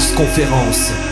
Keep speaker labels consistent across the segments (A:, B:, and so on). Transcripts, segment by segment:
A: Transconférence.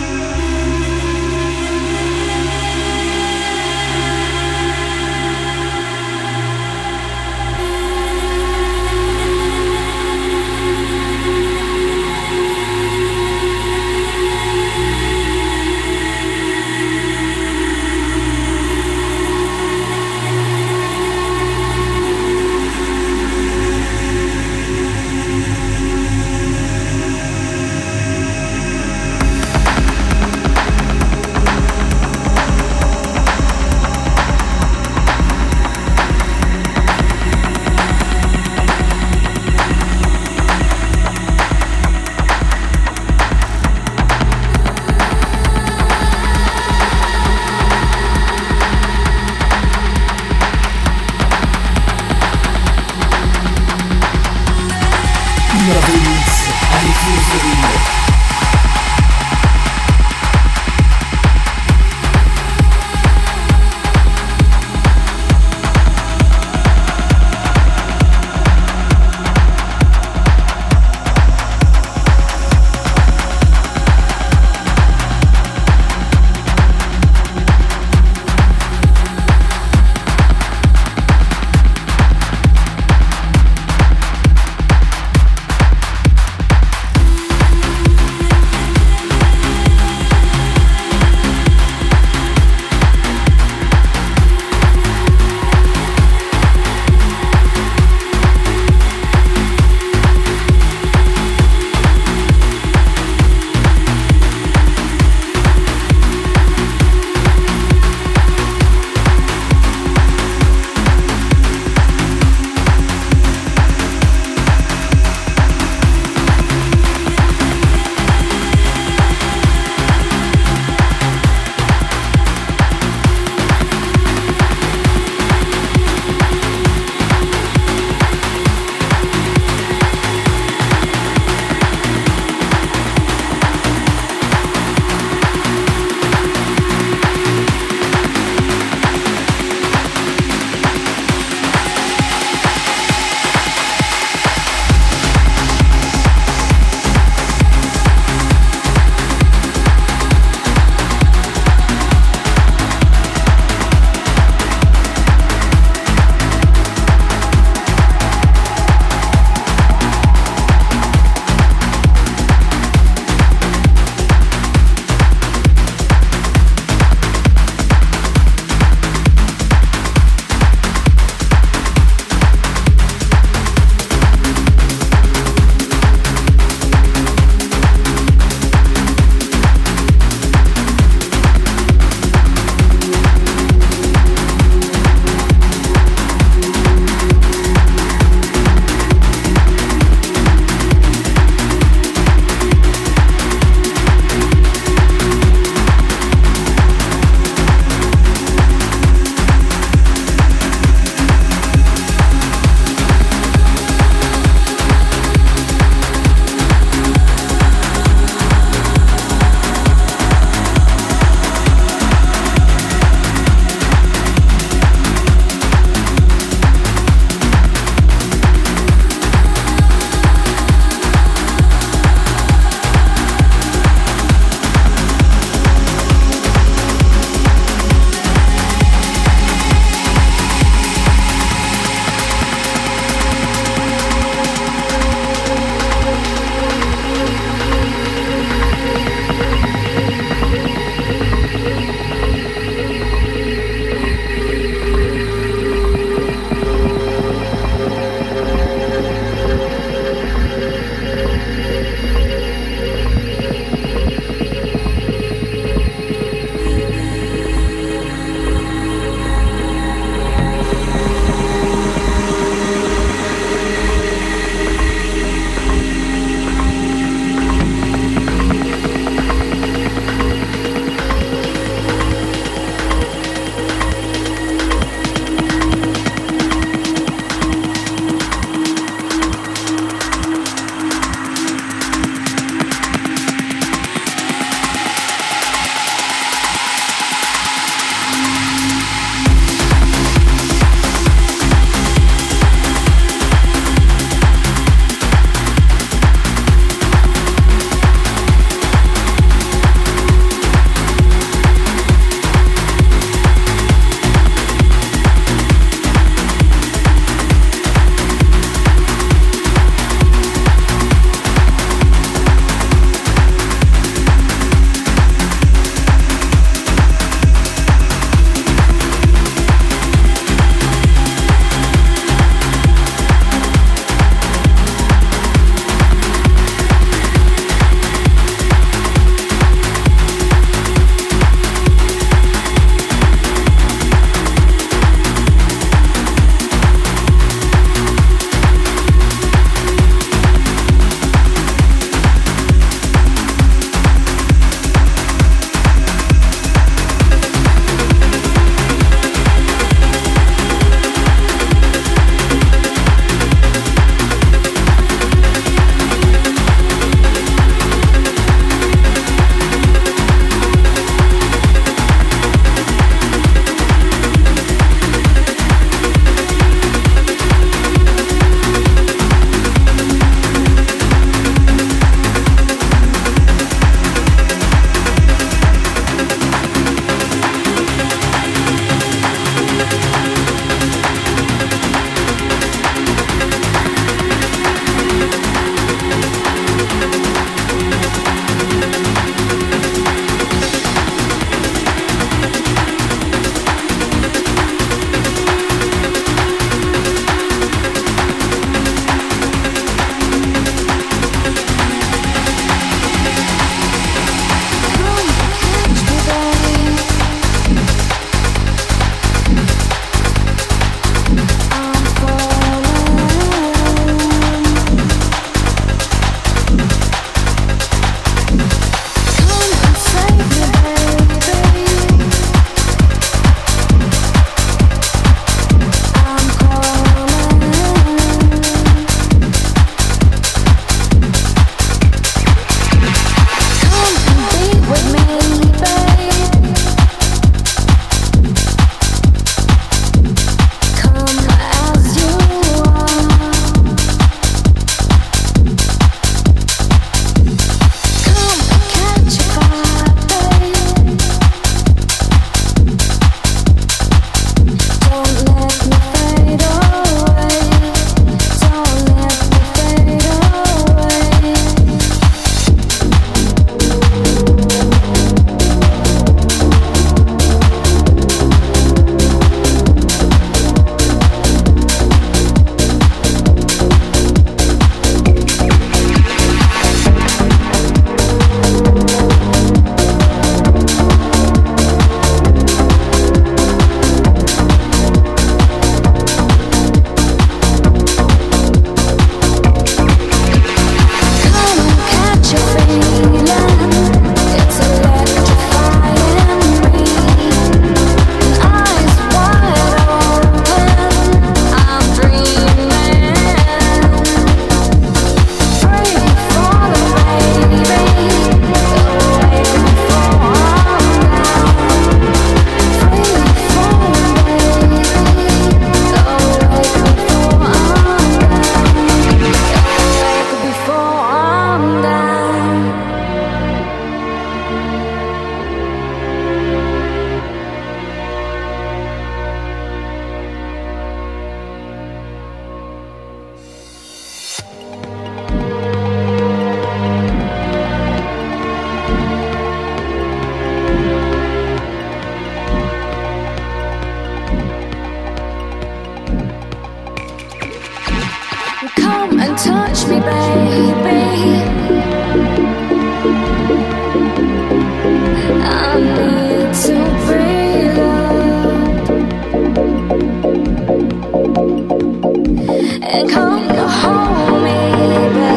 B: And come home, baby.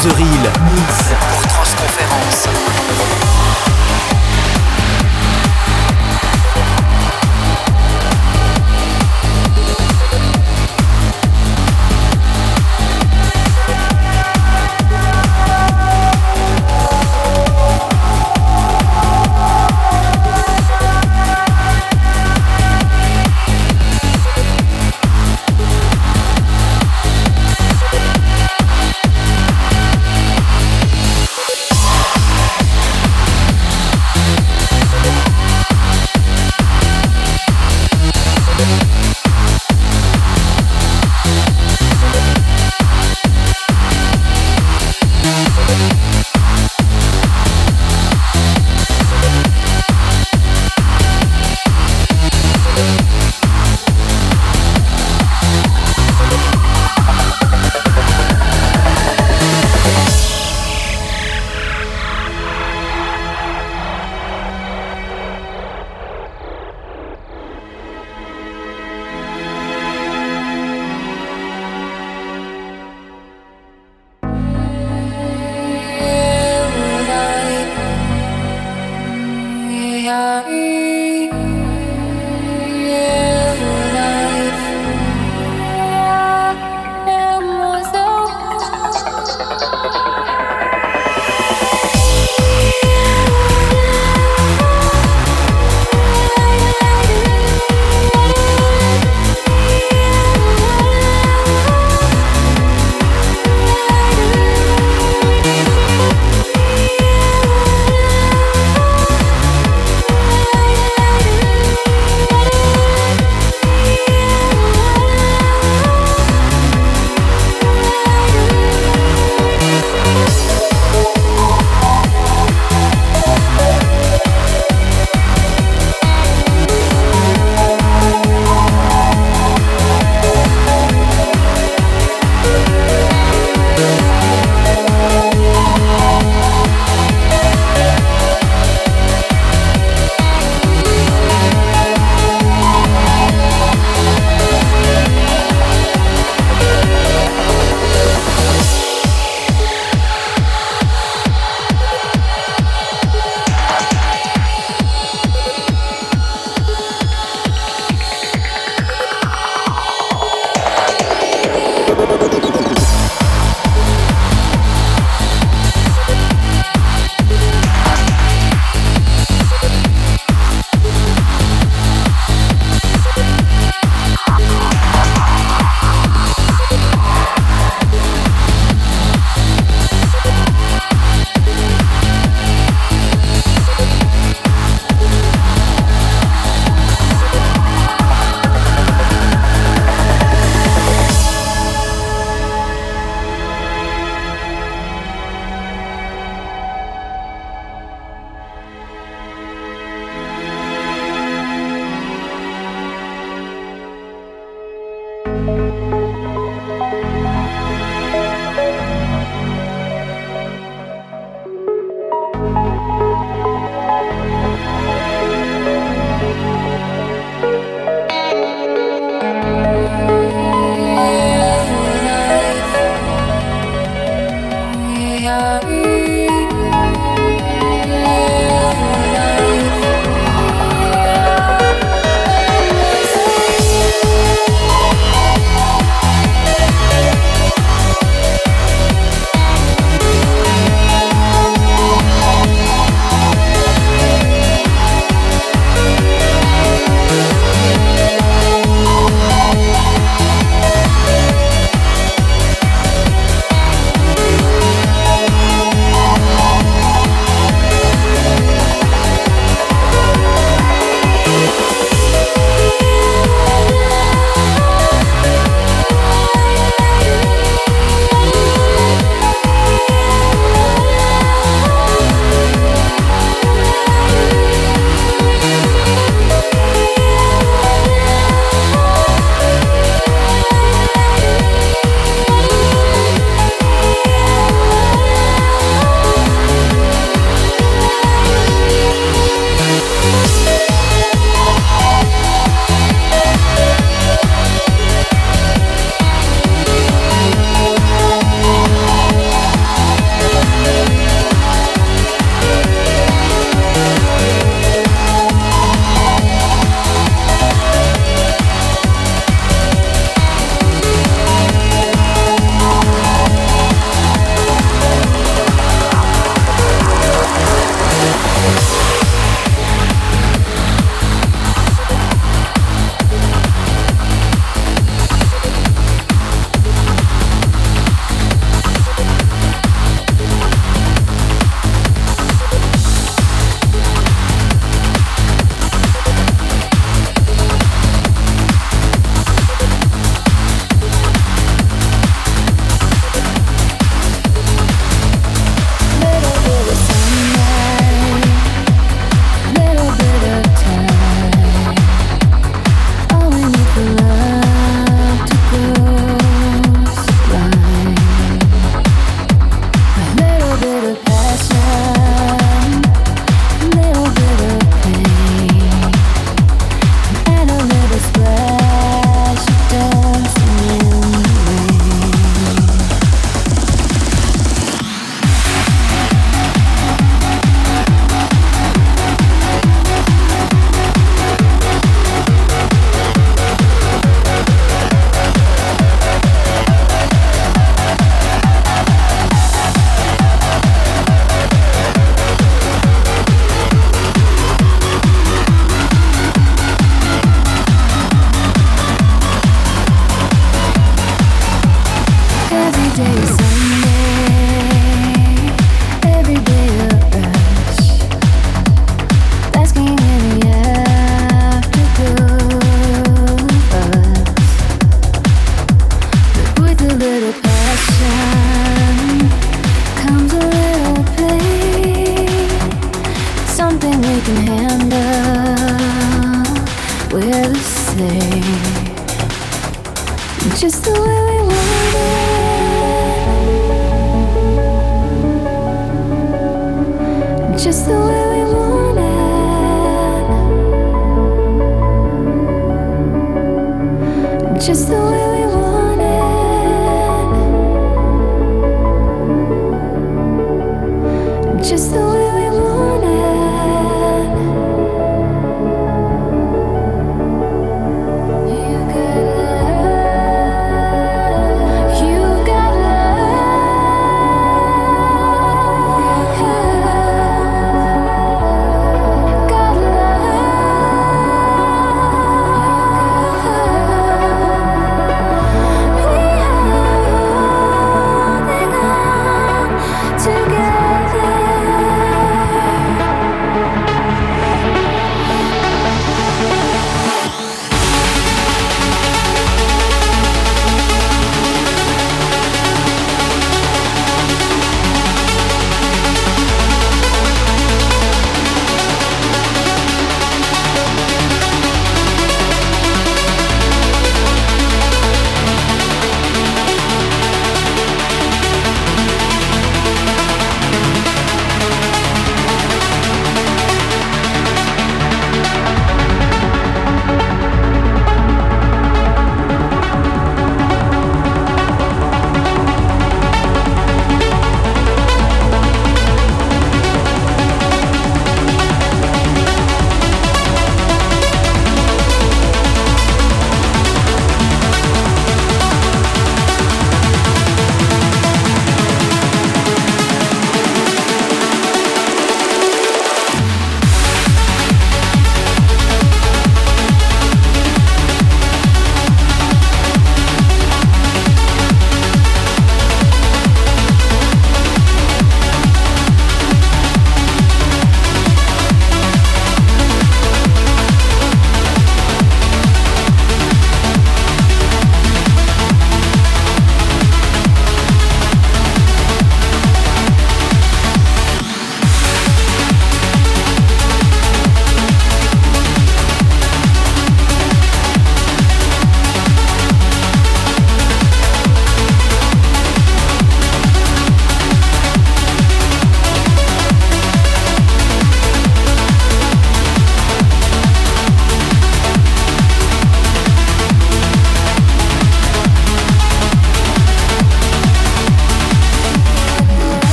A: Causerie